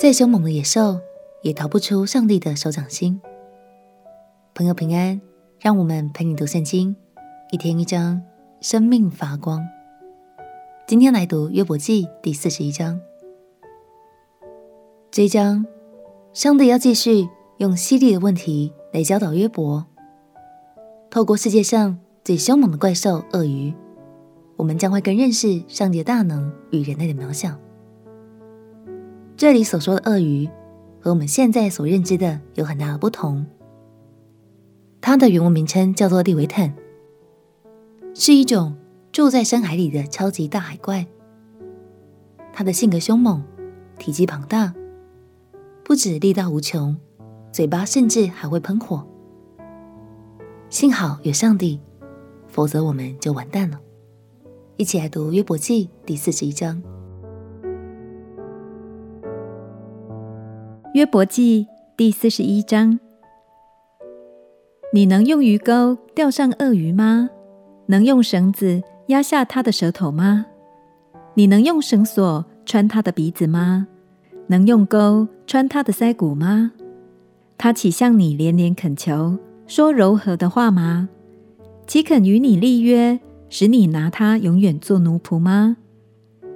再凶猛的野兽也逃不出上帝的手掌心。朋友平安，让我们陪你读圣经，一天一章，生命发光。今天来读约伯记第四十一章。这一章，上帝要继续用犀利的问题来教导约伯。透过世界上最凶猛的怪兽鳄鱼，我们将会更认识上帝的大能与人类的渺小。这里所说的鳄鱼，和我们现在所认知的有很大的不同。它的原文名称叫做利维坦，是一种住在深海里的超级大海怪。它的性格凶猛，体积庞大，不止力大无穷，嘴巴甚至还会喷火。幸好有上帝，否则我们就完蛋了。一起来读约伯记第四十一章。约伯记第四十一章：你能用鱼钩钓上鳄鱼吗？能用绳子压下它的舌头吗？你能用绳索穿它的鼻子吗？能用钩穿它的腮骨吗？它岂向你连连恳求，说柔和的话吗？岂肯与你立约，使你拿它永远做奴仆吗？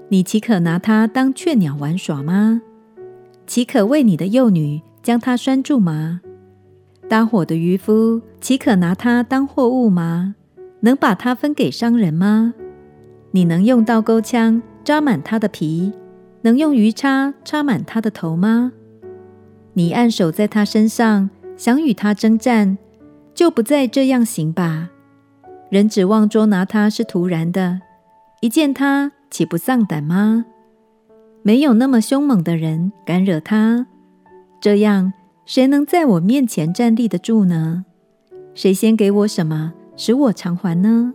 你岂可拿它当雀鸟玩耍吗？岂可为你的幼女将它拴住吗？搭伙的渔夫岂可拿它当货物吗？能把它分给商人吗？你能用刀钩枪扎满它的皮，能用鱼叉插满它的头吗？你按手在它身上，想与它征战，就不再这样行吧。人指望捉拿它是徒然的，一见它岂不丧胆吗？没有那么凶猛的人敢惹他，这样谁能在我面前站立得住呢？谁先给我什么，使我偿还呢？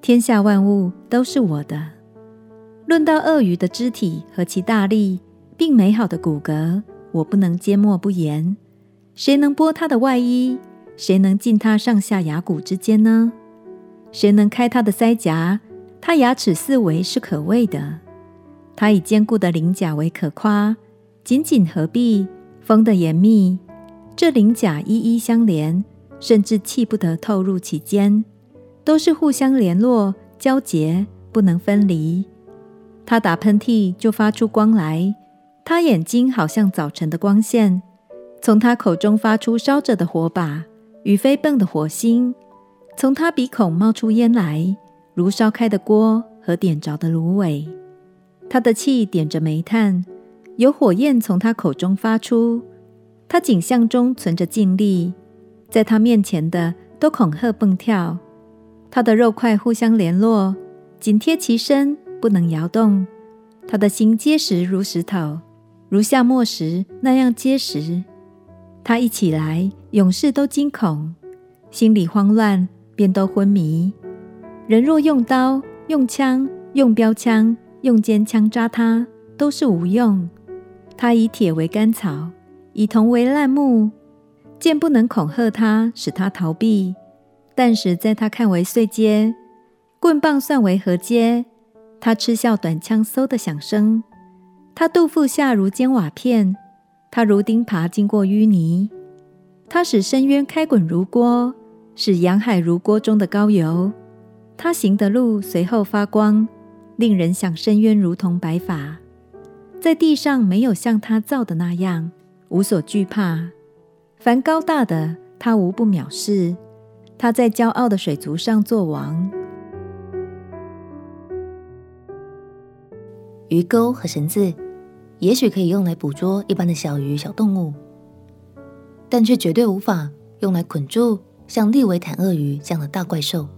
天下万物都是我的。论到鳄鱼的肢体和其大力，并美好的骨骼，我不能缄默不言。谁能剥它的外衣？谁能进它上下牙骨之间呢？谁能开它的腮颊？它牙齿四围是可畏的。他以坚固的鳞甲为可夸，紧紧合闭，封得严密。这鳞甲一一相连，甚至气不得透入其间，都是互相联络、交结，不能分离。他打喷嚏就发出光来，他眼睛好像早晨的光线，从他口中发出烧着的火把与飞奔的火星，从他鼻孔冒出烟来，如烧开的锅和点着的芦苇。他的气点着煤炭，有火焰从他口中发出。他颈项中存着劲力，在他面前的都恐吓蹦跳。他的肉块互相联络，紧贴其身，不能摇动。他的心结实如石头，如夏末时那样结实。他一起来，勇士都惊恐，心里慌乱，便都昏迷。人若用刀、用枪、用标枪。用尖枪扎他都是无用。他以铁为干草，以铜为烂木，剑不能恐吓他，使他逃避；但使在他看为碎阶，棍棒算为何阶？他嗤笑短枪嗖的响声。他肚腹下如尖瓦片，他如钉耙经过淤泥。他使深渊开滚如锅，使洋海如锅中的高油。他行的路随后发光。令人想深渊如同白发，在地上没有像他造的那样无所惧怕。凡高大的，他无不藐视。他在骄傲的水族上做王。鱼钩和绳子也许可以用来捕捉一般的小鱼、小动物，但却绝对无法用来捆住像利维坦鳄鱼这样的大怪兽。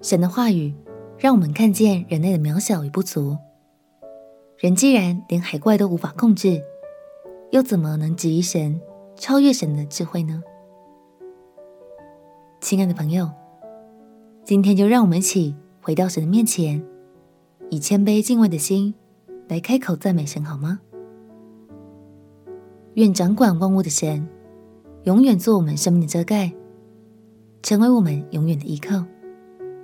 神的话语。让我们看见人类的渺小与不足。人既然连海怪都无法控制，又怎么能质疑神、超越神的智慧呢？亲爱的朋友，今天就让我们一起回到神的面前，以谦卑敬畏的心来开口赞美神，好吗？愿掌管万物的神永远做我们生命的遮盖，成为我们永远的依靠。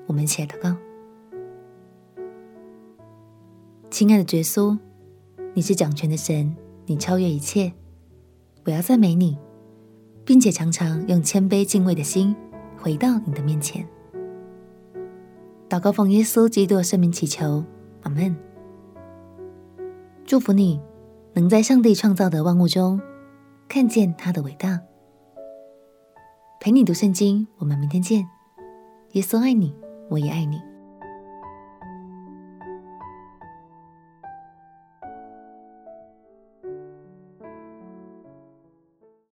我们一起来祷告。亲爱的耶稣，你是掌权的神，你超越一切。我要赞美你，并且常常用谦卑敬畏的心回到你的面前。祷告奉耶稣基督圣名祈求，阿门。祝福你，能在上帝创造的万物中看见他的伟大。陪你读圣经，我们明天见。耶稣爱你，我也爱你。